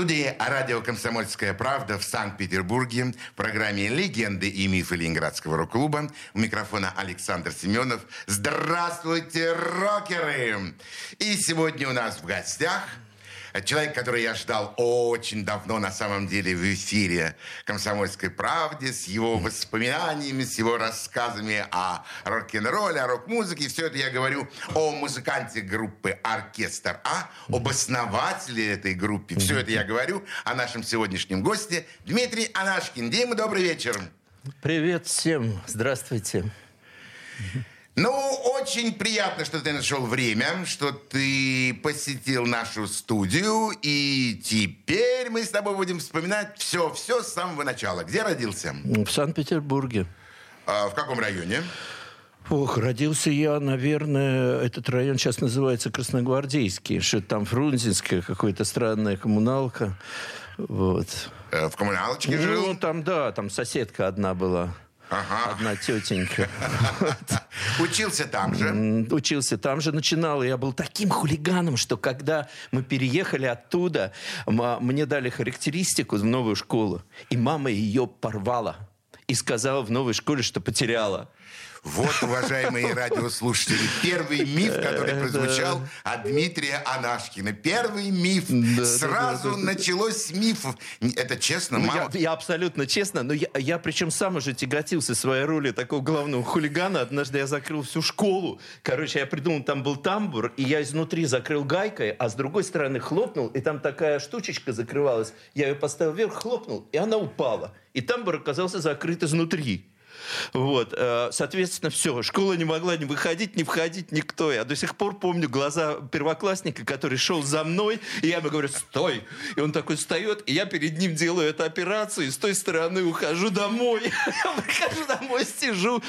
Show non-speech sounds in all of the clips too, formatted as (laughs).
Студии радио «Комсомольская правда» в Санкт-Петербурге в программе «Легенды и мифы Ленинградского рок-клуба». У микрофона Александр Семенов. Здравствуйте, рокеры! И сегодня у нас в гостях Человек, который я ждал очень давно, на самом деле, в эфире «Комсомольской правде», с его воспоминаниями, с его рассказами о рок-н-ролле, о рок-музыке. Все это я говорю о музыканте группы «Оркестр А», об основателе этой группы. Все это я говорю о нашем сегодняшнем госте Дмитрий Анашкин. Дима, добрый вечер. Привет всем. Здравствуйте. Ну, очень приятно, что ты нашел время, что ты посетил нашу студию, и теперь мы с тобой будем вспоминать все-все с самого начала. Где родился? В Санкт-Петербурге. А, в каком районе? Ох, родился я, наверное, этот район сейчас называется Красногвардейский, что там Фрунзенская, какая-то странная коммуналка. Вот. Э, в коммуналочке ну, жил? Ну, там, да, там соседка одна была. Ага. Одна тетенька. (laughs) Учился там же? Учился там же, начинал. Я был таким хулиганом, что когда мы переехали оттуда, мне дали характеристику в новую школу. И мама ее порвала. И сказала в новой школе, что потеряла. Вот, уважаемые радиослушатели, первый миф, который прозвучал от Дмитрия Анашкина. Первый миф. Сразу началось с мифов. Это честно, ну, мама? Я, абсолютно честно, но я причем сам уже тяготился своей роли такого главного хулигана. Однажды я закрыл всю школу. Короче, я придумал, там был тамбур, и я изнутри закрыл гайкой, а с другой стороны хлопнул, и там такая штучечка закрывалась. Я ее поставил вверх, хлопнул, и она упала. И тамбур оказался закрыт изнутри. Вот. Э, соответственно, все. Школа не могла не выходить, не входить никто. Я до сих пор помню глаза первоклассника, который шел за мной, и я ему говорю, стой. И он такой встает, и я перед ним делаю эту операцию, и с той стороны ухожу домой. (laughs) Я прихожу домой, сижу,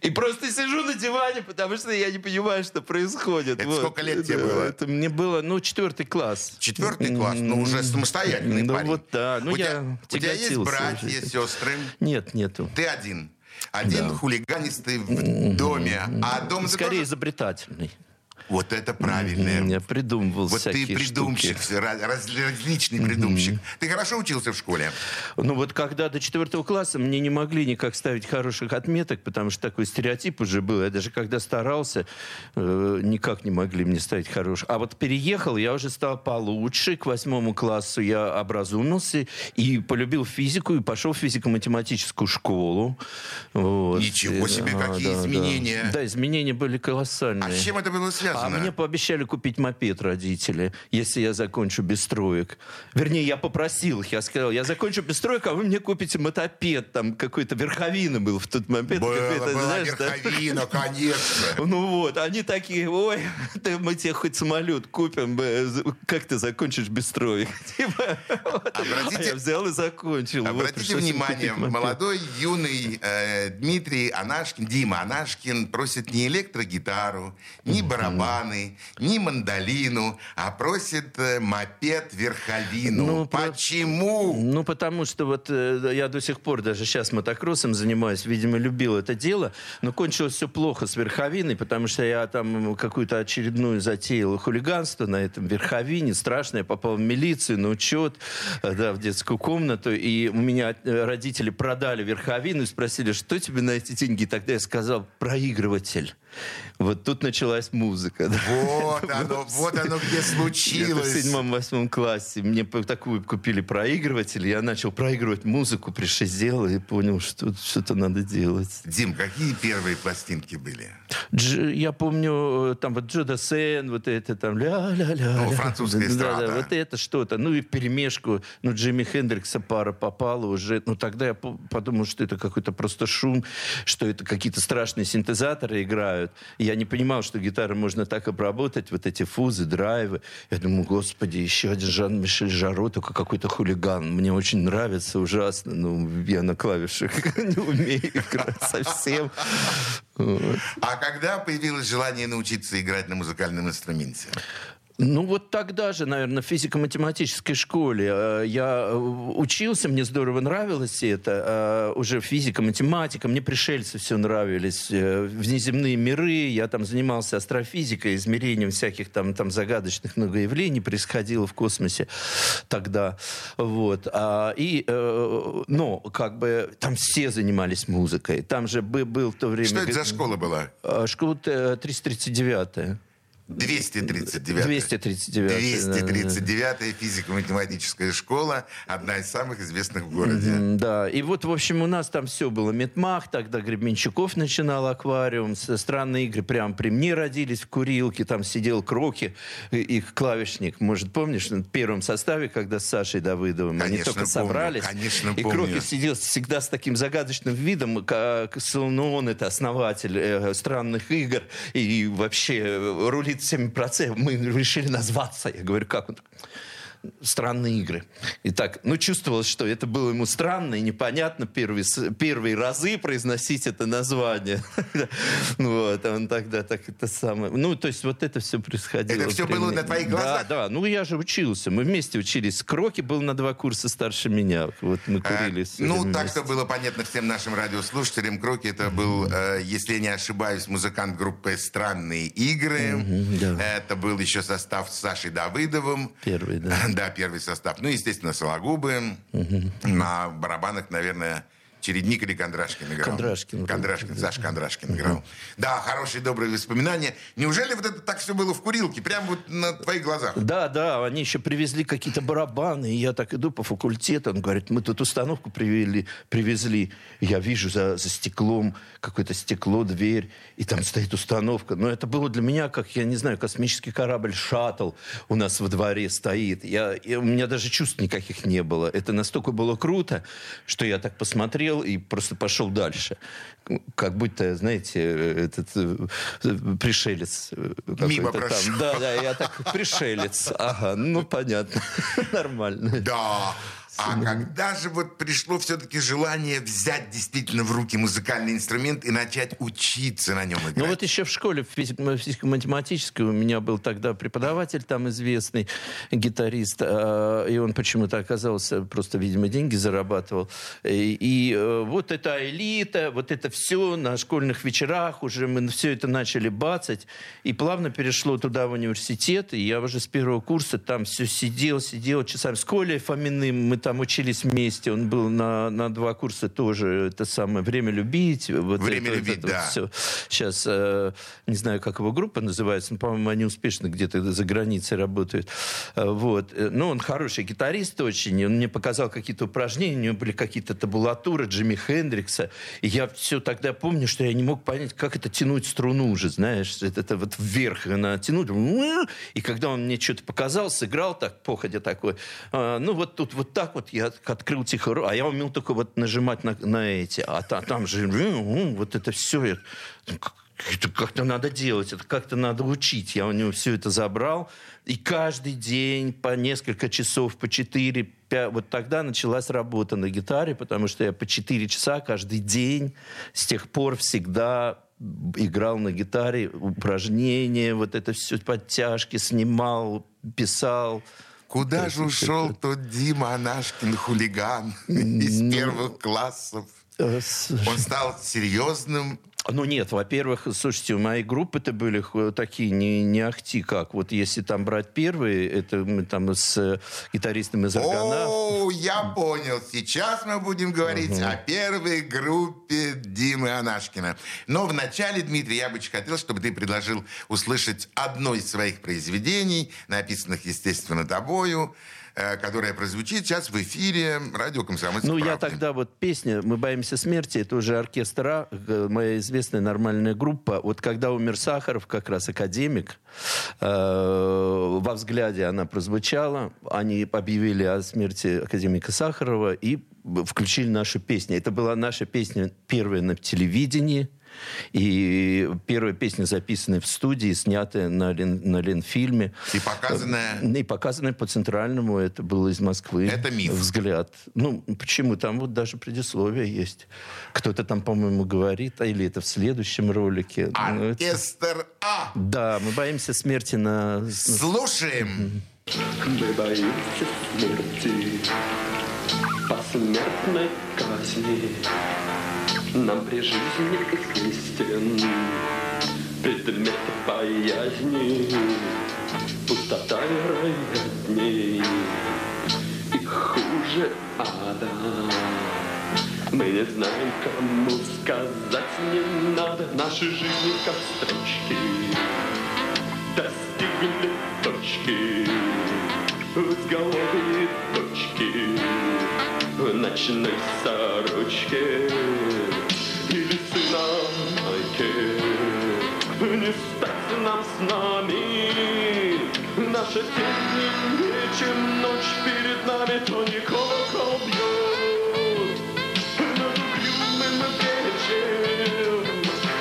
и просто сижу на диване, потому что я не понимаю, что происходит. Это вот. сколько лет тебе было? Это мне было, ну, четвертый класс. Четвертый класс? Ну, уже самостоятельный ну, парень. вот да. Ну, у я тебя, у тебя есть братья, сестры? Нет, нету. Ты один? Один да. хулиганистый в доме, а дом... Скорее изобретательный. Вот это правильное. Я придумывал Вот ты придумщик, раз, различный придумщик. Mm-hmm. Ты хорошо учился в школе? Ну вот когда до четвертого класса мне не могли никак ставить хороших отметок, потому что такой стереотип уже был. Я даже когда старался, э, никак не могли мне ставить хороших. А вот переехал, я уже стал получше. К восьмому классу я образумился и полюбил физику, и пошел в физико-математическую школу. Вот. Ничего себе, а, какие да, изменения. Да. да, изменения были колоссальные. А с чем это было связано? А мне пообещали купить мопед родители, если я закончу без строек. Вернее, я попросил их, я сказал, я закончу без строек, а вы мне купите мотопед. Там какой-то верховина был в тот момент. Было, была знаешь, верховина, да? конечно. (laughs) Ну вот, они такие, ой, (laughs) мы тебе хоть самолет купим, как ты закончишь без строек? (laughs) Типа, обратите, а я взял и закончил. Обратите вот, внимание, молодой, юный э, Дмитрий Анашкин, Дима Анашкин просит не электрогитару, не барабан, барабаны, ни мандолину, а просит мопед верховину. Ну, Почему? Про... Ну, потому что вот я до сих пор даже сейчас мотокроссом занимаюсь, видимо, любил это дело, но кончилось все плохо с верховиной, потому что я там какую-то очередную затеял хулиганство на этом верховине, страшно, я попал в милицию, на учет, да, в детскую комнату, и у меня родители продали верховину и спросили, что тебе на эти деньги? И тогда я сказал, проигрыватель. Вот тут началась музыка. Вот (laughs) оно, вот оно где случилось. в седьмом-восьмом классе. Мне такую купили проигрыватель, я начал проигрывать музыку, пришизел и понял, что что-то надо делать. Дим, какие первые пластинки были? Дж, я помню, э, там вот Джо Дассен, вот это там ля-ля-ля. Ну, французская эстрада. Да, да, вот это что-то. Ну и в перемешку, ну Джимми Хендрикса пара попала уже. Ну тогда я подумал, что это какой-то просто шум, что это какие-то страшные синтезаторы играют. Я не понимал, что гитару можно так обработать вот эти фузы, драйвы. Я думаю, господи, еще один Жан-Мишель Жаро, только какой-то хулиган. Мне очень нравится, ужасно. Ну, я на клавишах (laughs) не умею играть совсем. А когда появилось желание научиться играть на музыкальном инструменте? Ну, вот тогда же, наверное, в физико-математической школе э, я э, учился, мне здорово нравилось это. Э, уже физика, математика, мне пришельцы все нравились. Внеземные миры, я там занимался астрофизикой, измерением всяких там, там загадочных многоявлений происходило в космосе тогда. Вот. А, и, но, как бы, там все занимались музыкой. Там же был в то время... Что это за школа была? Школа 339-я. 239. 239. 239 физико-математическая школа, одна из самых известных в городе. Да, и вот, в общем, у нас там все было. Медмах, тогда Гребенщиков начинал аквариум, странные игры прямо при мне родились в курилке, там сидел Кроки, их клавишник, может, помнишь, в первом составе, когда с Сашей Давыдовым, конечно, они только помню, собрались. Конечно, и помню. Кроки сидел всегда с таким загадочным видом, как, ну, он это основатель э, странных игр, и вообще рулит всеми процессами. Мы решили назваться. Я говорю, как он? Странные игры. И так, ну, чувствовалось, что это было ему странно и непонятно первые, первые разы произносить это название. (laughs) Вот, он тогда так это самое... Ну, то есть вот это все происходило. Это все было на твоих глазах? Да, да. Ну, я же учился. Мы вместе учились. Кроки был на два курса старше меня. Вот мы курили. А, ну, так, что было понятно всем нашим радиослушателям. Кроки это был, э, если не ошибаюсь, музыкант группы «Странные игры». Это был еще состав с Сашей Давыдовым. Первый, да. (laughs) Да, первый состав. Ну, естественно, Сологубы. Угу. На барабанах, наверное, Чередник или Кондрашкин играл? Кондрашкин. Кондрашкин, Саша Кондрашкин играл. Да, хорошие, добрые воспоминания. Неужели вот это так все было в курилке, прямо вот на твоих глазах? Да, да, они еще привезли какие-то барабаны, и я так иду по факультету, он говорит, мы тут установку привели, привезли. Я вижу за, за стеклом какое-то стекло, дверь, и там стоит установка. Но это было для меня, как, я не знаю, космический корабль «Шаттл» у нас во дворе стоит. Я, я, у меня даже чувств никаких не было. Это настолько было круто, что я так посмотрел, посмотрел и просто пошел дальше. Как будто, знаете, этот э, пришелец. Мимо прошел. Да, да, я так, пришелец. Ага, ну понятно, (laughs) нормально. Да. А когда же вот пришло все-таки желание взять действительно в руки музыкальный инструмент и начать учиться на нем играть? Ну вот еще в школе в физико-математической у меня был тогда преподаватель там известный, гитарист, а, и он почему-то оказался, просто, видимо, деньги зарабатывал. И, и э, вот эта элита, вот это все на школьных вечерах уже мы все это начали бацать, и плавно перешло туда в университет, и я уже с первого курса там все сидел, сидел часами. С Колей Фоминым мы там учились вместе. Он был на, на два курса тоже. Это самое «Время любить». Вот «Время это, любить», это, да. Все. Сейчас, э, не знаю, как его группа называется, но, по-моему, они успешно где-то за границей работают. Э, вот. Э, ну, он хороший гитарист очень. Он мне показал какие-то упражнения. У него были какие-то табулатуры Джимми Хендрикса. И я все тогда помню, что я не мог понять, как это тянуть струну уже, знаешь. Это, это вот вверх она тянуть. И когда он мне что-то показал, сыграл так, походя такой. Э, ну, вот тут вот так вот я открыл тихо, а я умел только вот нажимать на, на эти, а там, там же вот это все, это как-то надо делать, это как-то надо учить. Я у него все это забрал, и каждый день по несколько часов, по 4 5, вот тогда началась работа на гитаре, потому что я по 4 часа каждый день с тех пор всегда играл на гитаре, упражнения, вот это все, подтяжки снимал, писал. Куда же ушел тот Дима Анашкин, хулиган (laughs) из ну, первых классов? Э, Он стал серьезным ну нет, во-первых, слушайте, у моей группы-то были такие не, не ахти как. Вот если там брать первые, это мы там с э, гитаристом из Аргана. О, я понял. Сейчас мы будем говорить угу. о первой группе Димы Анашкина. Но вначале, Дмитрий, я бы хотел, чтобы ты предложил услышать одно из своих произведений, написанных, естественно, тобою. Э, которая прозвучит сейчас в эфире радио «Комсомольская Ну, правда». я тогда вот песня «Мы боимся смерти», это уже оркестра, э, моя известная нормальная группа. Вот когда умер Сахаров, как раз академик, э, во взгляде она прозвучала, они объявили о смерти академика Сахарова и включили нашу песню. Это была наша песня первая на телевидении – И первая песня записанная в студии, снятая на, Лен, на Ленфильме. И показанная... И показанная по Центральному, это было из Москвы. Это миф. Взгляд. Ну, почему? Там вот даже предисловие есть. Кто-то там, по-моему, говорит, а или это в следующем ролике. Ну, это- Оркестр А. Да, мы боимся смерти на... Слушаем. Мы боимся смерти, посмертной казни. Нам при жизни известен предмет боязни, пустота вероятней и хуже ада. Мы не знаем, кому сказать не надо. Наши жизни как строчки. Достигли точки. В голове В ночной сорочке. Или сына майке. Не стать нам с нами. Наша тень чем ночь перед нами То не колокол бьет Над угрюмым вечером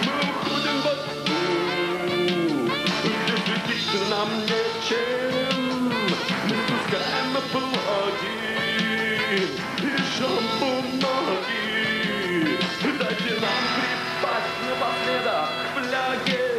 Мы уходим во тьму Где светить нам нечем нам припасть напоследок к фляге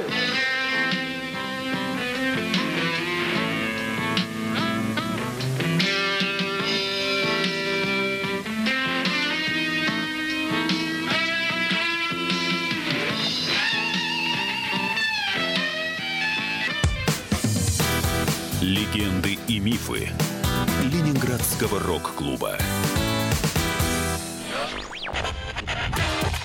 Легенды и мифы Ленинградского рок-клуба.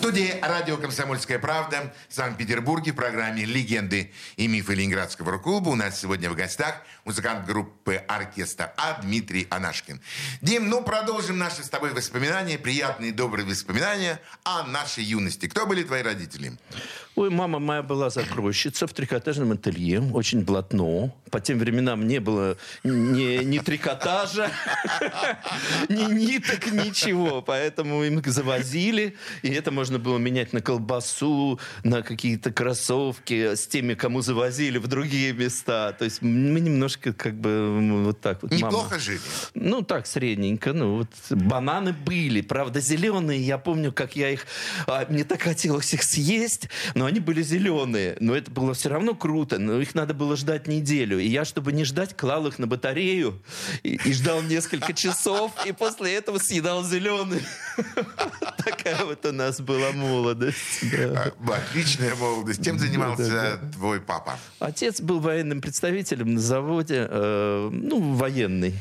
Студии радио «Комсомольская правда» в Санкт-Петербурге в программе «Легенды и мифы Ленинградского рок-клуба» у нас сегодня в гостях музыкант группы «Оркестр А» Дмитрий Анашкин. Дим, ну продолжим наши с тобой воспоминания, приятные добрые воспоминания о нашей юности. Кто были твои родители? Ой, мама моя была закройщица в трикотажном ателье, очень блатно. По тем временам не было ни, ни трикотажа, (laughs) ни ниток, ничего. Поэтому им завозили, и это можно было менять на колбасу, на какие-то кроссовки с теми, кому завозили в другие места. То есть мы немножко как бы вот так вот. мама- Неплохо жили. ну, так, средненько. Ну, вот бананы были, правда, зеленые. Я помню, как я их... а, мне так хотелось их съесть, но они были зеленые. Но это было все равно круто. Но их надо было ждать неделю. И я, чтобы не ждать, клал их на батарею и, и ждал несколько часов. И после этого съедал зеленые. (laughs) Такая вот у нас была молодость. да. А, Отличная молодость. Чем занимался твой папа? Отец был военным представителем на заводе, э, ну, военный.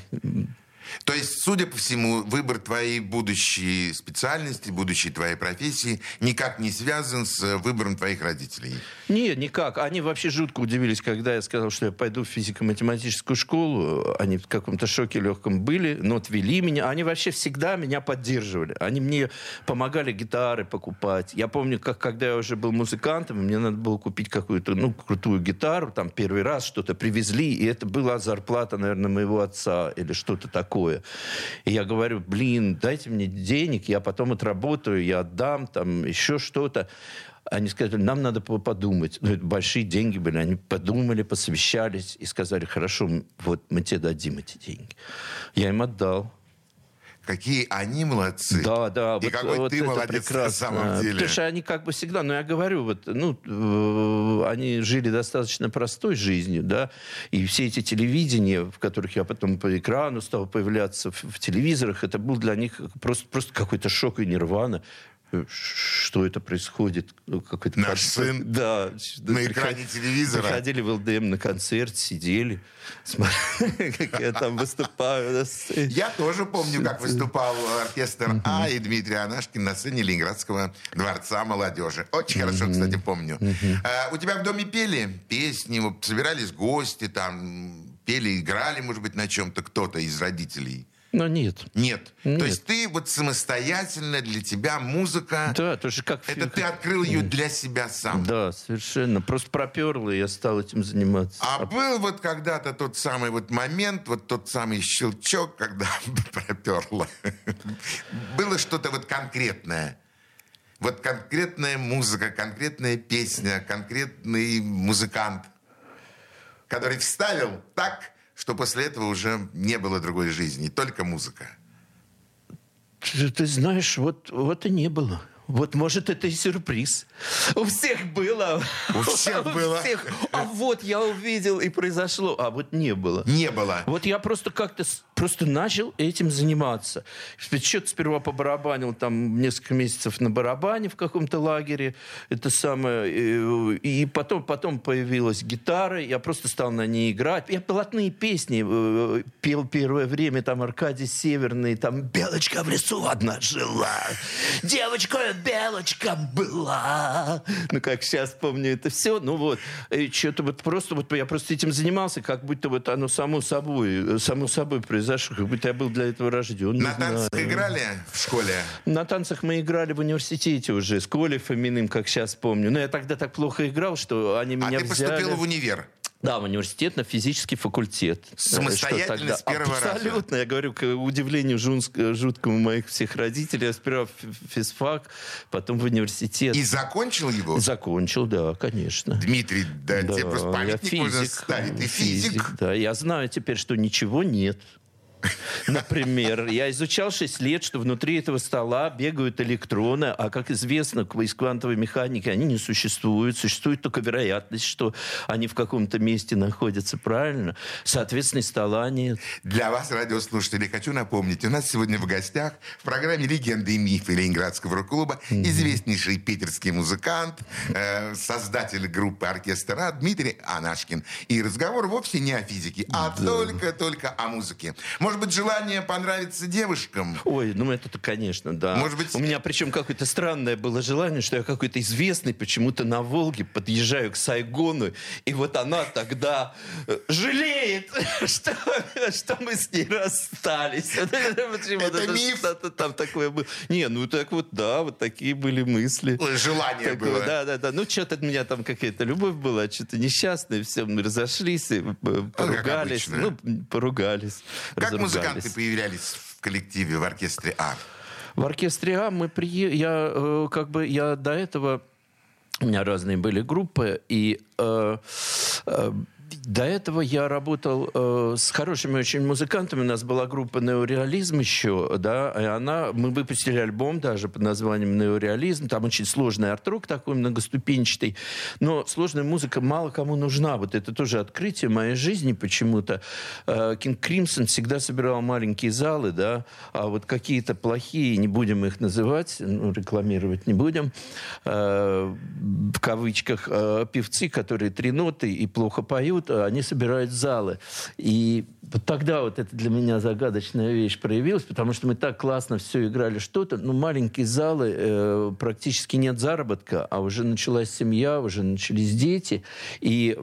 То есть, судя по всему, выбор твоей будущей специальности, будущей твоей профессии никак не связан с э, выбором твоих родителей. Нет, никак. Они вообще жутко удивились, когда я сказал, что я пойду в физико-математическую школу. Они в каком-то шоке легком были, но отвели меня. Они вообще всегда меня поддерживали. Они мне помогали гитары покупать. Я помню, как когда я уже был музыкантом, мне надо было купить какую-то, ну, крутую гитару, там первый раз что-то привезли, и это была зарплата, наверное, моего отца или что-то такое. И я говорю, блин, дайте мне денег, я потом отработаю, я отдам, там, еще что-то. Они сказали, нам надо по- подумать. Ну, это большие деньги были. Они подумали, посовещались и сказали, хорошо, вот мы тебе дадим эти деньги. Я им отдал. Какие они молодцы. Да, да. И вот- какой вот ты молодец на прекрасно. самом деле. Потому что они как бы всегда, ну я говорю, вот, ну, э, они жили достаточно простой жизнью, да, и все эти телевидения, в которых я потом по экрану стал появляться в, в телевизорах, это был для них просто, просто какой-то шок и нирвана. Э, Что это происходит? Ну, Какой-то Наш концерт. сын Да. на экране телевизора. Приходили в ЛДМ на концерт, сидели, смотрели, (laughs) как я там выступаю. Я тоже помню, как выступал оркестр А и Дмитрий Анашкин на сцене Ленинградского дворца молодежи. Очень хорошо, кстати, помню. А, у тебя в доме пели песни, собирались гости, там пели, играли, может быть, на чем-то кто-то из родителей. Ну, нет. Нет. Нет. То есть ты вот самостоятельно для тебя музыка... Да, тоже как... Это ты открыл ее для себя сам. Да, совершенно. Просто проперло, и я стал этим заниматься. А был вот когда-то тот самый вот момент, вот тот самый щелчок, когда (laughs) проперло. Было что-то вот конкретное. Вот конкретная музыка, конкретная песня, конкретный музыкант, который вставил так, что после этого уже не было другой жизни, только музыка. Ты, ты знаешь, вот, вот и не было. Вот, может, это и сюрприз. У всех было. У всех (laughs) было. всех. А вот я увидел, и произошло. А вот не было. Не было. Вот я просто как-то просто начал этим заниматься. Что-то сперва побарабанил там несколько месяцев на барабане в каком-то лагере. Это самое. И потом, потом появилась гитара. Я просто стал на ней играть. Я блатные песни э, пел первое время. Там Аркадий Северный. Там «Белочка в лесу одна жила». Девочка белочка была. Ну, как сейчас помню это все. Ну, вот. И что-то вот просто, вот я просто этим занимался, как будто вот оно само собой, э, само собой произошло, как будто я был для этого рожден. На танцах знаю. играли в школе? На танцах мы играли в университете уже, с Колей Фоминым, как сейчас помню. Но я тогда так плохо играл, что они А меня ты взяли... поступил в универ? Да, в университет на физический факультет. Самостоятельно, Э, что тогда- с первого раза? Абсолютно. Я говорю, к удивлению жунск- жуткому моих всех родителей, я сперва в физфак, потом в университет. И закончил его? Закончил, да, конечно. Дмитрий, да, тебе просто я памятник можно ставить. Ты физик. Да, я знаю теперь, что ничего нет. Например, я изучал 6 лет, что внутри этого стола бегают электроны, а, как известно, из квантовой механики они не существуют. Существует только вероятность, что они в каком-то месте находятся, правильно? Соответственно, стола нет. Для вас, радиослушатели, хочу напомнить, у нас сегодня в гостях в программе «Легенды и мифы» Ленинградского рок-клуба известнейший питерский музыкант, э, создатель группы «Оркестра» Дмитрий Анашкин. И разговор вовсе не о физике, а только-только о музыке. Может быть, желание понравиться девушкам? Ой, ну это-то, конечно, да. Может быть- У меня причем какое-то странное было желание, что я какой-то известный почему-то на Волге подъезжаю к Сайгону, и вот она тогда э, жалеет, (laughs) что, что мы с ней расстались. (laughs) Это миф? Там такое было. Не, ну так вот, да, вот такие были мысли. Желание было. Да, да, да. Ну, что-то у меня там какая-то любовь была, что-то несчастное, все, мы разошлись, и, э, поругались. Ну, поругались. Как музыканты появлялись в коллективе, в оркестре «А»? В оркестре А мы прие... я э, как бы я до этого у меня разные были группы и э, э, до этого я работал э, с хорошими очень музыкантами. У нас была группа «Неореализм» еще, да, и она... Мы выпустили альбом даже под названием «Неореализм». Там очень сложный арт-рок такой многоступенчатый. Но сложная музыка мало кому нужна. Вот это тоже открытие моей жизни почему-то. Кинг Кримсон всегда собирал маленькие залы, да, а вот какие-то плохие, не будем их называть, ну, рекламировать не будем, э, в кавычках, э, певцы, которые три ноты и плохо поют, э, они собирают залы. И тогда вот это для меня загадочная вещь проявилась, потому что мы так классно все играли что-то, ну, маленькие залы, э, практически нет заработка, а уже началась семья, уже начались дети. И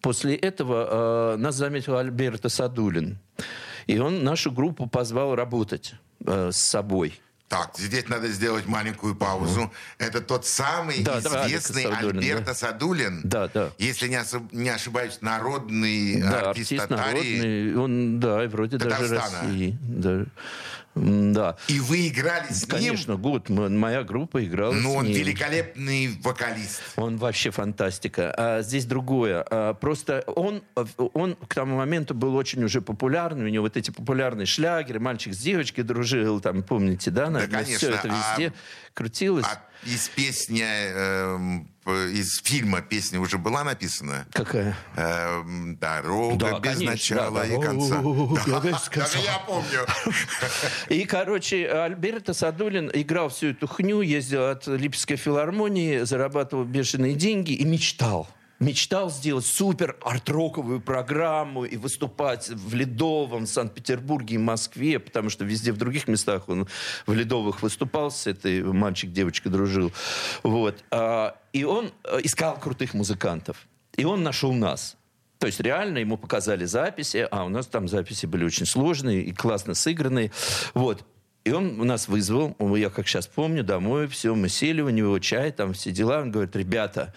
после этого э, нас заметил Альберто Садулин. И он нашу группу позвал работать э, с собой. Так, здесь надо сделать маленькую паузу. Это тот самый Да, да, известный Алекс Садулин, Альберто да. Садулин. Да, да. Если не, особ- не ошибаюсь, народный Да, артист, артист Татарии. народный. Он, да, и вроде даже Татарстана. России. Да. Да. И вы играли с ним. Конечно, год. м- Моя группа играла Ну, с он ним. великолепный вокалист. Он вообще фантастика. А здесь другое. А, просто он, он к тому моменту был очень уже популярный. У него вот эти популярные шлягеры. Мальчик с девочкой дружил. Там, помните, да? на- на конечно. Все это А- везде крутилось. А из песни, п- из фильма песня уже была написана? Какая? Эм, Дорога Да, без конечно, начала да, и конца. Да. (laughs) Даже я помню. (laughs) И, короче, Альберто Садулин играл всю эту хню, ездил от Липецкой филармонии, зарабатывал бешеные деньги и мечтал. Мечтал сделать супер арт-роковую программу и выступать в Ледовом, Санкт-Петербурге и Москве, потому что везде в других местах он в Ледовых выступал с этой мальчик-девочка дружил. Вот. А, И он э, искал крутых музыкантов. И он нашел нас. То есть реально ему показали записи, а у нас там записи были очень сложные и классно сыгранные. Вот. И он нас вызвал, я как сейчас помню, домой, все, мы сели, у него чай, там все дела. Он говорит, ребята,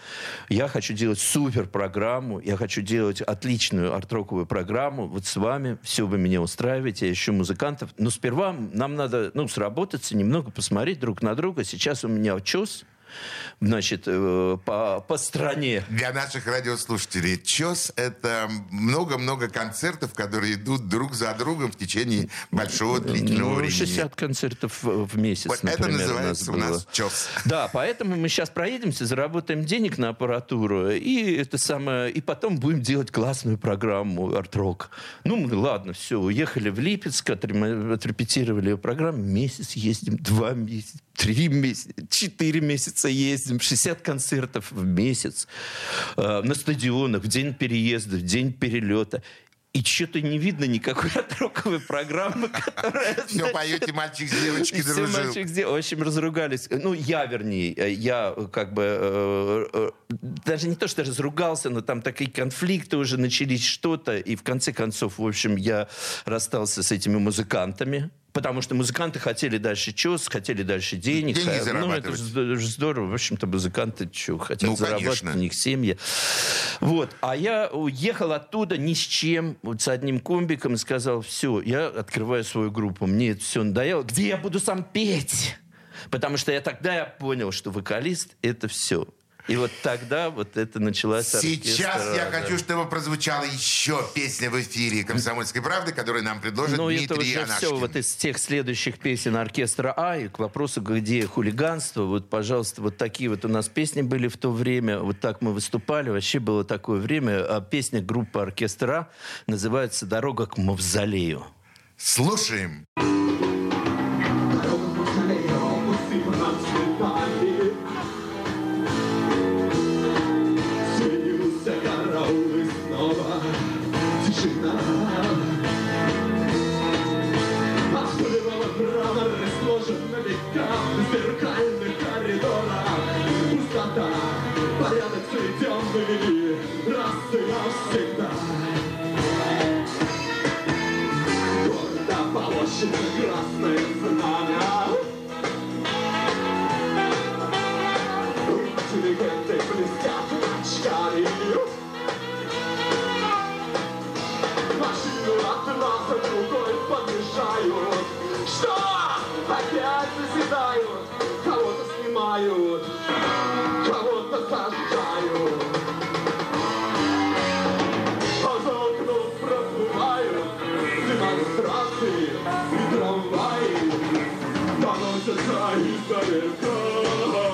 я хочу делать супер программу, я хочу делать отличную арт-роковую программу, вот с вами, все вы меня устраиваете, я ищу музыкантов. Но сперва нам надо, ну, сработаться, немного посмотреть друг на друга. Сейчас у меня чес, значит, э, по, по стране. Для наших радиослушателей ЧОС — это много-много концертов, которые идут друг за другом в течение большого длительного Ну, времени. 60 концертов в месяц, Вот это например, называется у у нас нас было. ЧОС. Да, поэтому мы сейчас проедемся, заработаем денег на аппаратуру, и это самое, и потом будем делать классную программу арт-рок. Ну, мы, ладно, все, уехали в Липецк, отрепетировали программу, месяц ездим, два месяца, три месяца, четыре месяца ездим, 60 концертов в месяц э, на стадионах, в день переезда, в день перелета. И что-то не видно никакой (laughs) отроковой программы, которая... (laughs) Все поете «Мальчик с девочкой (laughs) И все дружил». мальчик сделал. В общем, разругались. Ну, я, вернее, э, я э, как бы... э, даже не то, что разругался, но там такие конфликты уже начались, что-то. И в конце концов, в общем, я расстался с этими музыкантами. Потому что музыканты хотели дальше чес, хотели дальше денег. Деньги Э, Ну, это зарабатывать. же здорово, же здорово. В общем-то, музыканты что, хотят Ну, зарабатывать, конечно. у них семьи. Вот. А я уехал оттуда ни с чем, вот с одним комбиком, и сказал, все, я открываю свою группу. Мне это все надоело. Где я буду сам петь? Потому что я тогда я понял, что вокалист — это все. И вот тогда вот это началось Сейчас я хочу, чтобы прозвучала еще песня в эфире «Комсомольской правды», которую нам предложит Ну, это Дмитрий уже Анашкин. все вот из тех следующих песен оркестра А. И к вопросу, где хулиганство, вот, пожалуйста, вот такие вот у нас песни были в то время. Вот так мы выступали. Вообще было такое время. А песня группы оркестра называется «Дорога к мавзолею». Слушаем. Сменился 愛されるか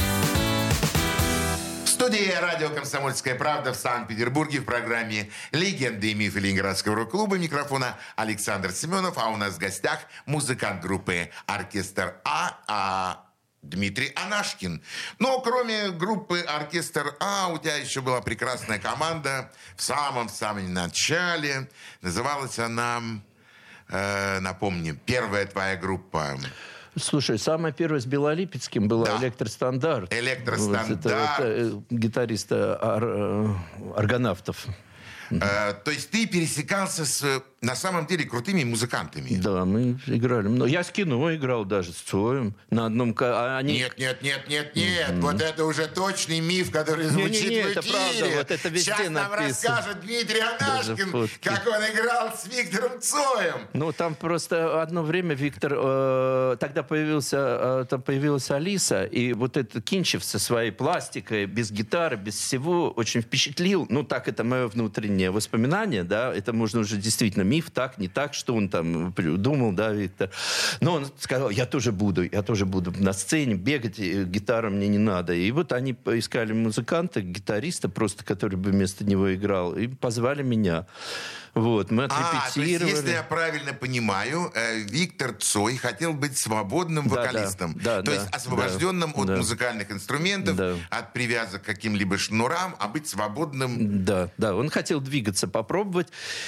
Студии радио «Комсомольская правда» в Санкт-Петербурге в программе «Легенды и мифы Ленинградского рок-клуба». Микрофона Александр Семенов, а у нас в гостях музыкант группы «Оркестр А», а Дмитрий Анашкин. Но кроме группы «Оркестр А» у тебя еще была прекрасная команда в самом-самом начале. Называлась она, э, напомню, первая твоя группа. Слушай, самая первая с Белолипецким была Да. «Электростандарт». «Электростандарт». Вот это, это, э, гитариста ар- э, аргонавтов. Э, то есть ты пересекался с на самом деле крутыми музыкантами. Да, мы играли. много. Я с кино играл даже, с Цоем. На одном... а Они... Нет, нет, нет, нет, нет. Вот это уже точный миф, который звучит Не-не-не, в это эфире. правда, вот это везде Сейчас нам написано. расскажет Дмитрий Анашкин, как он играл с Виктором Цоем. Ну, там просто одно время Виктор... э, тогда появился, э, там появилась Алиса, и вот этот Кинчев со своей пластикой, без гитары, без всего, очень впечатлил. Ну, так это мое внутреннее воспоминание, да, это можно уже действительно миф, так, не так, что он там думал, да, Виктор. Но он сказал, я тоже буду, я тоже буду на сцене бегать, гитара мне не надо. И вот они поискали музыканта, гитариста просто, который бы вместо него играл, и позвали меня. Вот, мы А, то есть, отрепетировали. если я правильно понимаю, э, Виктор Цой хотел быть свободным Да, да, вокалистом. да, то да, есть освобожденным да, от да. музыкальных инструментов, Да. от привязок к каким-либо шнурам, а быть свободным. Да, да, он хотел двигаться, попробовать,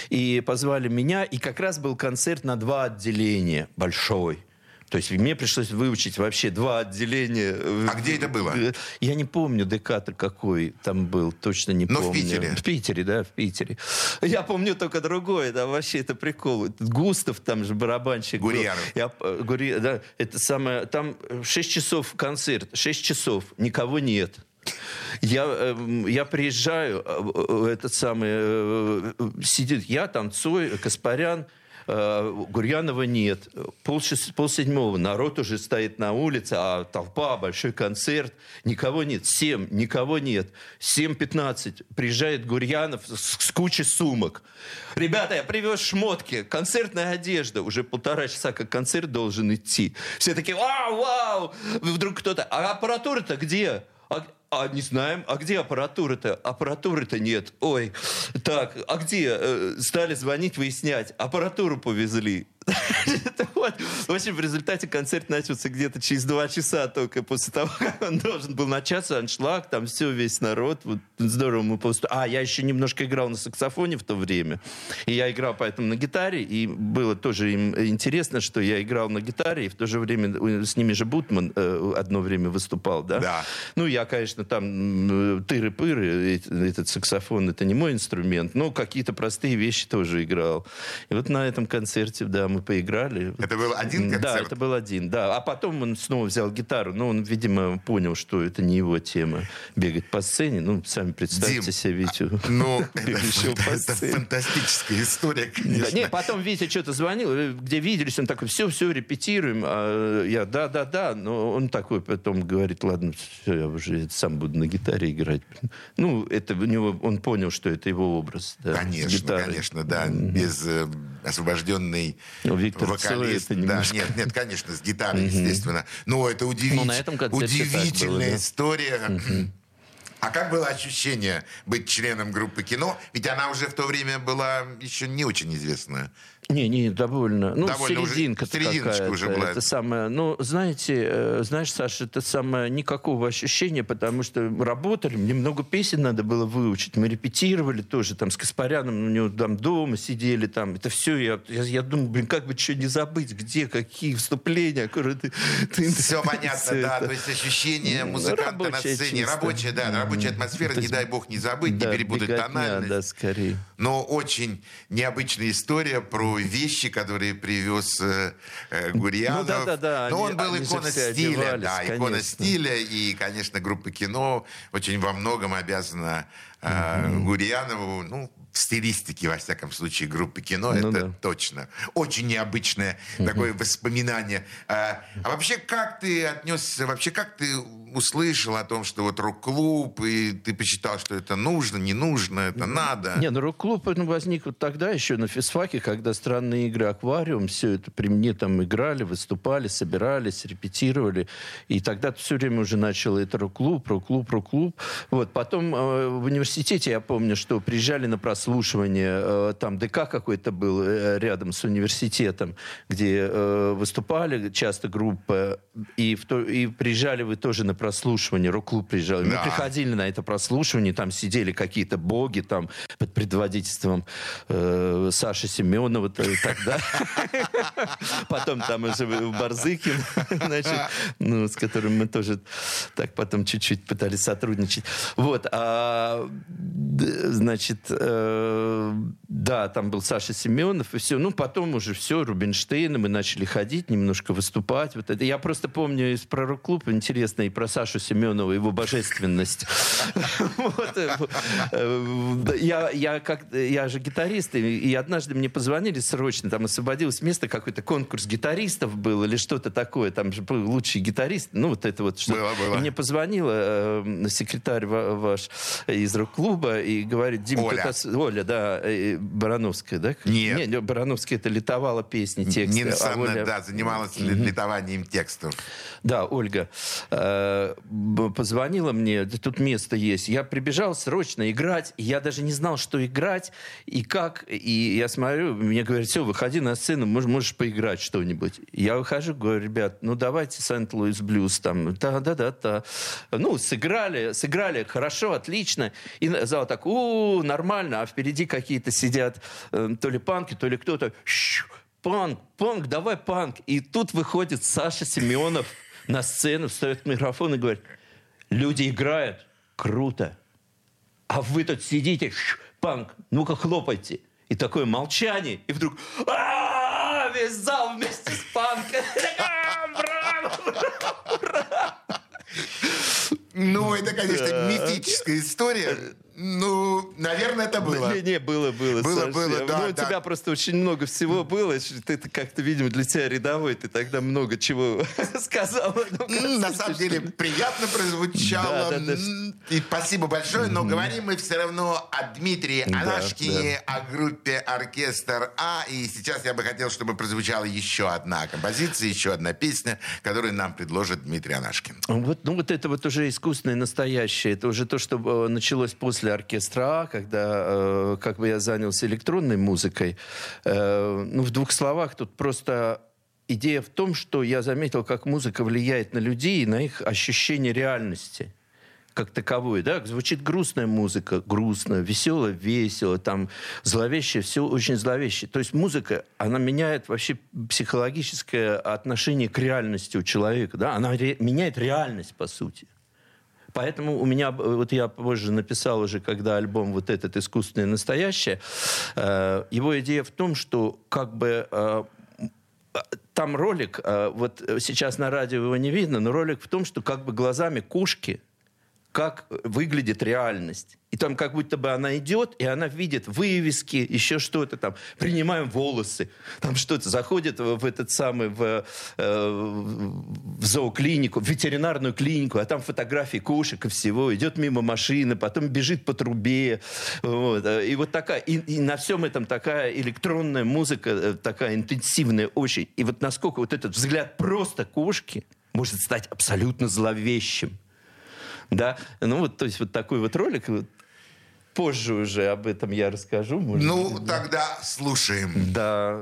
и позвали меня, и как раз был концерт на два отделения, большой. То есть мне пришлось выучить вообще два отделения. А где это было? Я не помню декатор какой там был, точно не Но в помню. Питере? В Питере, да, в Питере. Я помню только другое, да, вообще это прикол. Густав, там же барабанщик. был. Гурьянов. Я, э, Гури- да, это самое, там 6 часов концерт, 6 часов, никого нет. Я, эм, я приезжаю, э, э, этот самый, э, э, сидит я там, Цой, Каспарян, э, Гурьянова нет. Пол, седьмого, народ уже стоит на улице, а толпа, большой концерт, никого нет. Семь, никого нет. Семь пятнадцать, приезжает Гурьянов с, с кучей сумок. Ребята, я привез шмотки, концертная одежда. Уже полтора часа, как концерт должен идти. Все такие, вау, вау. Вдруг кто-то, а аппаратура-то где? А, не знаем, а где аппаратура-то? Аппаратуры-то нет. Ой, так, а где? Э, Стали звонить, выяснять. Аппаратуру повезли. (laughs) Вот. В общем, в результате концерт начался где-то через два часа только после того, (laughs) как он должен был начаться, аншлаг, там все, весь народ. Вот здорово мы просто... А, я еще немножко играл на саксофоне в то время. И я играл поэтому на гитаре, и было тоже им интересно, что я играл на гитаре, и в то же время с ними же Бутман э, одно время выступал, да? Да. Ну, я, конечно, там тыры-пыры, этот саксофон, это не мой инструмент, но какие-то простые вещи тоже играл. И вот на этом концерте, да, мы поиграли. Это был один Да, концерт? это был один, да. А потом он снова взял гитару, но он, видимо, понял, что это не его тема бегать по сцене. Ну, сами представьте Дим, себе Витю, Ну, (laughs) это, это сцене. фантастическая история, Да, конечно. не, потом Витя что-то звонил, э, где виделись, он такой, все, все, репетируем. А я, да, да, да. Но он такой потом говорит, ладно, все, я уже сам буду на гитаре играть. Ну, это у него, он понял, что это его образ. да, Конечно, конечно, да. Без э, освобожденный Ну, Виктор вокалист. Цой да, немножко- нет, нет, конечно, с гитарой, естественно. Но это удивить- Ну, на этом удивительная было, история. А как было ощущение быть членом группы кино? Ведь она уже в то время была еще не очень известная. Не, не, довольно. Ну, Довольно уже- серединка серединочка какая-то. уже была. Это самое, ну, знаете, э, знаешь, Саша, это самое никакого ощущения, потому что мы работали, мне много песен надо было выучить, мы репетировали тоже там с Каспаряном, у него там дома сидели, там, это все, я, я, я думаю, блин, как бы что не забыть, где, какие вступления, аккуратно ты- ты- Все (laughs) понятно, да. это. То есть ощущение Ну, музыканта на рабочая сцене. чисто. Рабочая, да, рабочая атмосфера, не дай бог не забыть, Да, не перепутать беготня, тональность. да, скорее. Но очень необычная история про вещи, которые привез э, э, Гурьянов. Ну да-да-да, Но они- он был икона стиля, да, икона стиля. И, конечно, группа кино очень во многом обязана э, Гурьянову, ну, в стилистике, во всяком случае, группы кино, Ну это да. точно. Очень необычное такое воспоминание. А, а вообще, как ты отнесся, вообще, как ты услышал о том, что вот рок-клуб, и ты посчитал, что это нужно, не нужно, это надо? Не, ну рок-клуб он возник вот тогда еще на физфаке, когда странные игры «Аквариум», все это при мне там играли, выступали, собирались, репетировали. И тогда все время уже начало это рок-клуб, рок-клуб, рок-клуб. Вот. Потом э, в университете, я помню, что приезжали на прослушивание, э, там ДК какой-то был э, рядом с университетом, где э, выступали часто группы, и, в то- и приезжали вы тоже на прослушивание, рок-клуб приезжал. Мы Да. приходили ходили на это прослушивание, там сидели какие-то боги там под предводительством э, Саши Семенова, тогда. (laughs) Потом там уже Барзыкин, (laughs) значит, ну, с которым мы тоже так потом чуть-чуть пытались сотрудничать. Вот, а, значит, э, да, там был Саша Семенов и все. Ну, потом уже все, Рубинштейна, мы начали ходить, немножко выступать. Вот это. Я просто помню из пророк клуба интересно и про Сашу Семенова, его божественность. Э, э, я, же гитарист, и однажды мне позвонили срочно, там освободилось место, какой-то конкурс гитаристов был или что-то такое, там же был лучший гитарист, ну вот это вот что. Мне позвонила э, секретарь ваш из рок-клуба и говорит, Дима, Оля. Это... Оля, да, э, Барановская, да? Нет. Нет, Барановская это литовала песни, тексты. Нина а Оля- да, занималась литованием текстов. да, Ольга э, позвонила мне, «Да тут место есть. Я прибежал срочно играть, и я даже не знал, что играть и как. И я смотрю, мне говорят, все, выходи на сцену, можешь, можешь поиграть что-нибудь. Я выхожу, говорю, ребят, ну давайте Сент-Луис Блюз там. Да-да-да-да. Ну, сыграли, сыграли хорошо, отлично. И зал так, у нормально, а впереди какие-то сидят э, то ли панки, то ли кто-то. «Щу, Панк, панк, давай панк. И тут выходит Саша Семенов на сцену, встает к микрофону и говорит, люди играют, круто. А вы тут сидите, «Щ, панк, ну-ка хлопайте. И такое молчание, и вдруг «А, весь зал вместе с панком. «А, браво, Ну, это, конечно, мифическая история. Ну, наверное, это было. Не, не, было, было. Было, Саш. было, Я- да, Ну, у да. тебя просто очень много всего было. Ты ты как-то, видимо, для тебя рядовой. Ты тогда много чего (laughs) сказал. Ну, На самом деле приятно прозвучало. Да, да, да. М, И спасибо большое. Но говорим мы все равно о Дмитрии Да, Анашкине, о группе «Оркестр А». И сейчас я бы хотел, чтобы прозвучала еще одна композиция, еще одна песня, которую нам предложит Дмитрий Анашкин. Вот, ну вот это вот уже искусственное настоящее. Это уже то, что э, началось после оркестра А, когда э, как бы я занялся электронной музыкой. Э, ну, в двух словах, тут просто идея в том, что я заметил, как музыка влияет на людей и на их ощущение реальности как таковой, да, звучит грустная музыка, грустно, весело, весело, там зловеще, все очень зловеще. То есть музыка, она меняет вообще психологическое отношение к реальности у человека, да, она ре- меняет реальность, по сути. Поэтому у меня, э, вот я позже написал уже, когда альбом вот этот «Искусственное настоящее», э, его идея в том, что как бы э, там ролик, вот сейчас на радио его не видно, но ролик в том, что как бы глазами кушки как выглядит реальность. И там как будто бы она идет, и она видит вывески, еще что-то там. Принимаем волосы, там что-то. Заходит в, этот самый, в, э, в зооклинику, в ветеринарную клинику, а там фотографии кошек и всего. Идет мимо машины, потом бежит по трубе. Вот. э, И вот такая, и, и на всем этом такая электронная музыка, э, такая интенсивная очень. И вот насколько вот этот взгляд просто кошки может стать абсолютно зловещим. Да, ну вот, то есть вот такой вот ролик. Позже уже об этом я расскажу. может Ну, быть, да. тогда слушаем. Да.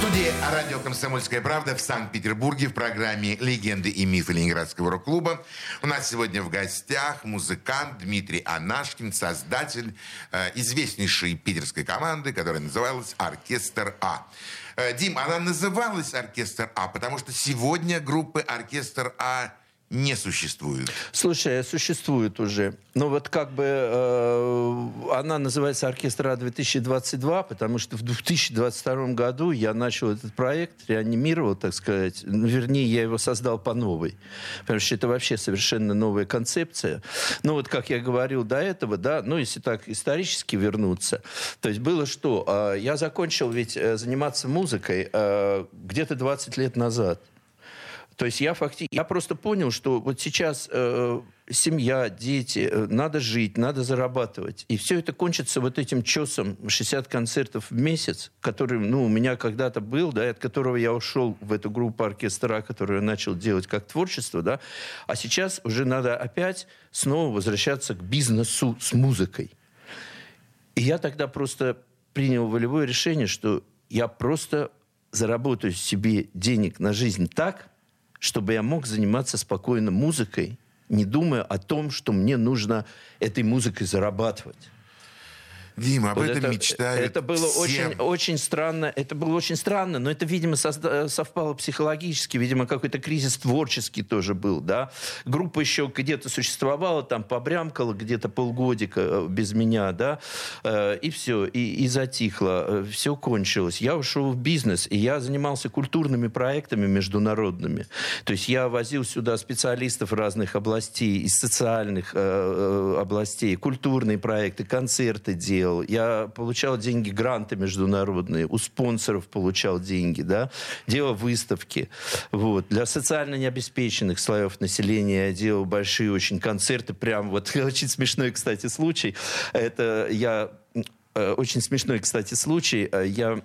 Студии радио «Комсомольская правда» в Санкт-Петербурге в программе «Легенды и мифы Ленинградского рок-клуба». У нас сегодня в гостях музыкант Дмитрий Анашкин, создатель э, известнейшей питерской команды, которая называлась «Оркестр А». Э, Дим, она называлась «Оркестр А», потому что сегодня группы «Оркестр А» не существует. Слушай, существует уже. Ну вот как бы э, она называется «Оркестр А-2022», потому что в 2022 году я начал этот проект, реанимировал, так сказать. Ну, вернее, я его создал по новой. Потому что это вообще совершенно новая концепция. Ну вот как я говорил до этого, да, ну если так исторически вернуться, то есть было что? Э, я закончил ведь э, заниматься музыкой э, где-то 20 лет назад. То есть я фактически, я просто понял, что вот сейчас э, семья, дети, э, надо жить, надо зарабатывать. И все это кончится вот этим чесом 60 концертов в месяц, который, ну, у меня когда-то был, да, от которого я ушел в эту группу оркестра, которую я начал делать как творчество, да. А сейчас уже надо опять снова возвращаться к бизнесу с музыкой. И я тогда просто принял волевое решение, что я просто заработаю себе денег на жизнь так, чтобы я мог заниматься спокойно музыкой, не думая о том, что мне нужно этой музыкой зарабатывать. Дима, об Вот этом это, мечтают это было все. очень, очень странно. Это было очень странно, но это, видимо, созда- совпало психологически. Видимо, какой-то кризис творческий тоже был, да. Группа еще где-то существовала, там побрямкала где-то полгодика э, без меня, да, Э, и все, и, и затихло, все кончилось. Я ушел в бизнес, и я занимался культурными проектами международными. То есть я возил сюда специалистов разных областей, из социальных э, э, областей, культурные проекты, концерты делал. Я получал деньги, гранты международные, у спонсоров получал деньги, да, делал выставки. Вот. Для социально необеспеченных слоев населения я делал большие очень концерты, прям вот (laughs) очень смешной, кстати, случай. Это я э, очень смешной, кстати, случай. Э, Я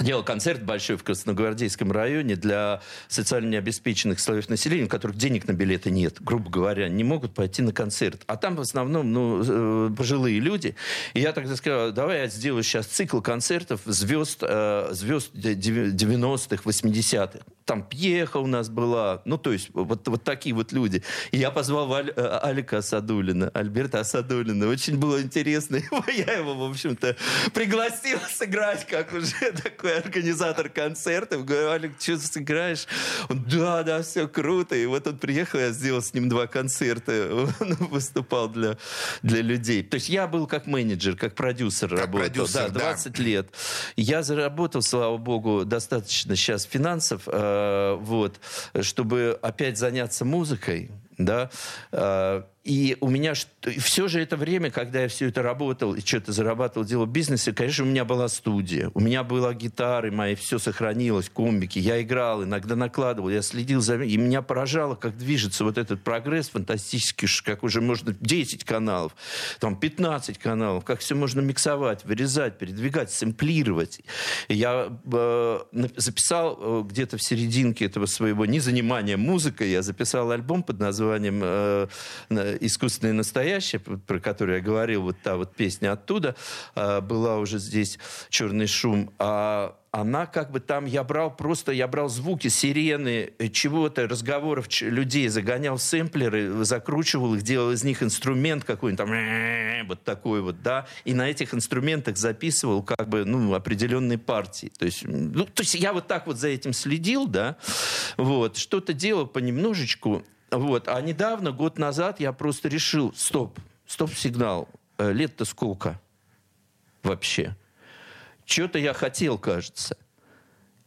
делал концерт большой в Красногвардейском районе для социально необеспеченных слоев населения, у которых денег на билеты нет, грубо говоря, не могут пойти на концерт. А там в основном ну, э, пожилые люди. И я тогда сказал, давай я сделаю сейчас цикл концертов звезд, э, звезд 90-х, 80-х. Там Пьеха у нас была, ну, то есть вот, вот такие вот люди. И я позвал Аль- э, Алика Асадулина, Альберта Асадулина. Очень было интересно. (laughs) Я его, в общем-то, пригласил сыграть, как уже (laughs) такой организатор концертов. Говорю, Алик, что ты сыграешь? Он, да, да, все круто. И вот он приехал, я сделал с ним два концерта. (laughs) Он выступал для, для людей. То есть я был как менеджер, как продюсер Как работал. продюсер, да, да. 20 лет. Я заработал, слава богу, достаточно сейчас финансов, э, вот, чтобы опять заняться музыкой, да, Э, и у меня все же это время, когда я все это работал и что-то зарабатывал, делал в бизнесе, конечно, у меня была студия, у меня была гитары мои, все сохранилось, комбики, я играл, иногда накладывал, я следил за... И меня поражало, как движется вот этот прогресс фантастический, как уже можно 10 каналов, там 15 каналов, как все можно миксовать, вырезать, передвигать, сэмплировать. И я э, записал э, где-то в серединке этого своего незанимания музыкой, я записал альбом под названием э, «Искусственное настоящее», про который я говорил, вот та вот песня оттуда, э, была уже здесь «Черный шум», а она как бы там, я брал просто, я брал звуки, сирены, э, чего-то, разговоров людей, загонял сэмплеры, закручивал их, делал из них инструмент какой-нибудь там, (laughs) вот такой вот, да, и на этих инструментах записывал как бы, ну, определенные партии. То есть, ну, то есть я вот так вот за этим следил, да, вот, что-то делал понемножечку, вот, а недавно, год назад, я просто решил, стоп, стоп-сигнал, Э, лет-то сколько вообще? Что-то я хотел, кажется.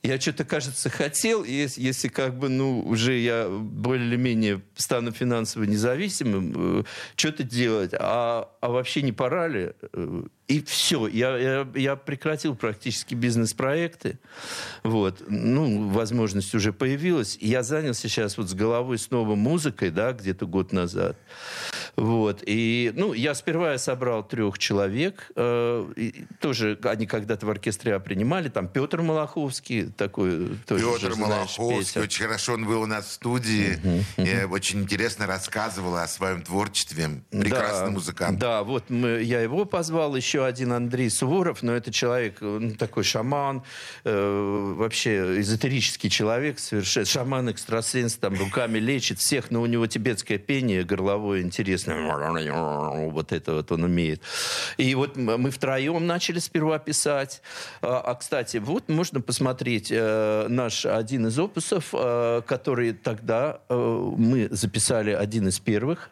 Я что-то, кажется, хотел, если, если как бы, ну, уже я более-менее стану финансово независимым, что-то делать. А, а вообще не пора ли? И все. Я, я, я прекратил практически бизнес-проекты. Вот. Ну, возможность уже появилась. И я занялся сейчас вот с головой снова музыкой, да, где-то год назад. Вот. И, ну, я сперва я собрал трех человек. Э, и тоже они когда-то в оркестре А принимали. Там Петр Малаховский такой. Тоже, Петр же, знаешь, Малаховский, Петя. очень хорошо он был у нас в студии. Э, Очень интересно рассказывал о своем творчестве. Прекрасный Да, музыкант. Да, вот мы, я его позвал, еще один Андрей Суворов, но это человек, ну, такой шаман, э, вообще эзотерический человек, совершенно шаман, экстрасенс, там руками лечит всех, но у него тибетское пение горловое интересное, вот это вот он умеет. И вот мы втроем начали сперва писать. А, а, кстати, вот можно посмотреть э, наш один из опусов, э, который тогда э, мы записали один из первых.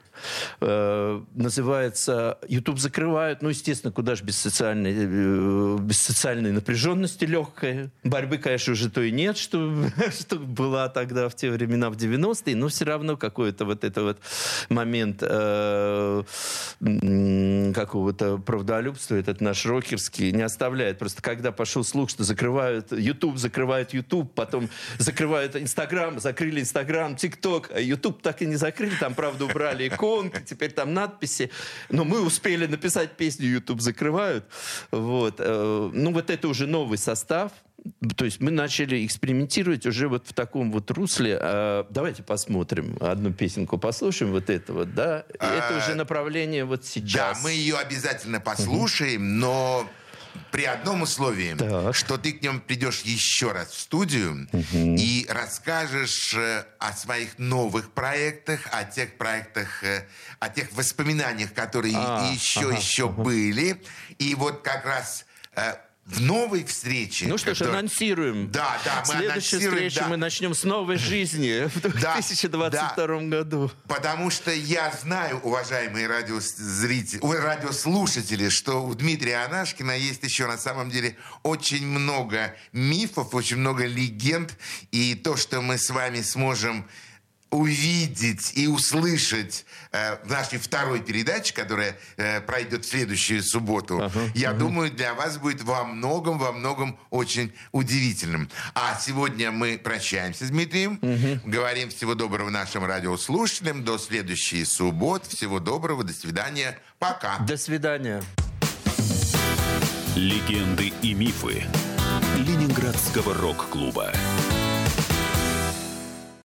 Э, называется YouTube закрывают. Ну, естественно, куда же без социальной, э, без социальной напряженности легкой. Борьбы, конечно, уже то и нет, что, (laughs) что была тогда в те времена, в 90-е, но все равно какой-то вот это вот момент э, какого-то правдолюбства, этот наш рокерский, не оставляет. Просто когда пошел слух, что закрывают YouTube, закрывают YouTube, потом закрывают Инстаграм, закрыли ТикТок, а YouTube так и не закрыли, там, правда, убрали иконки, теперь там надписи. Но мы успели написать песню YouTube закрывают. Вот. э, Ну, вот это уже новый состав. То есть мы начали экспериментировать уже вот в таком вот русле. А, Давайте посмотрим одну песенку, послушаем вот это вот, да? Это уже направление вот Да, сейчас. мы ее обязательно послушаем, но при одном условии, Так. что ты к нем придешь еще раз в студию и расскажешь э, о своих новых проектах, о тех проектах, э, о тех воспоминаниях, которые А, еще ага, еще были. И вот как раз э, в новой встрече... Ну что ж, которая- анонсируем. Да, да, мы Следующую анонсируем, встречу да. мы начнем с новой жизни (laughs) в Да, 2022 году. Потому что я знаю, уважаемые радиозрители, ой, радиослушатели, что у Дмитрия Анашкина есть еще на самом деле очень много мифов, очень много легенд. И то, что мы с вами сможем увидеть и услышать э, в нашей второй передаче, которая э, пройдет в следующую субботу, я думаю, для вас будет во многом, во многом очень удивительным. А сегодня мы прощаемся с Дмитрием, говорим всего доброго нашим радиослушателям, до следующей субботы, всего доброго, до свидания, пока. До свидания. Легенды и мифы Ленинградского рок-клуба.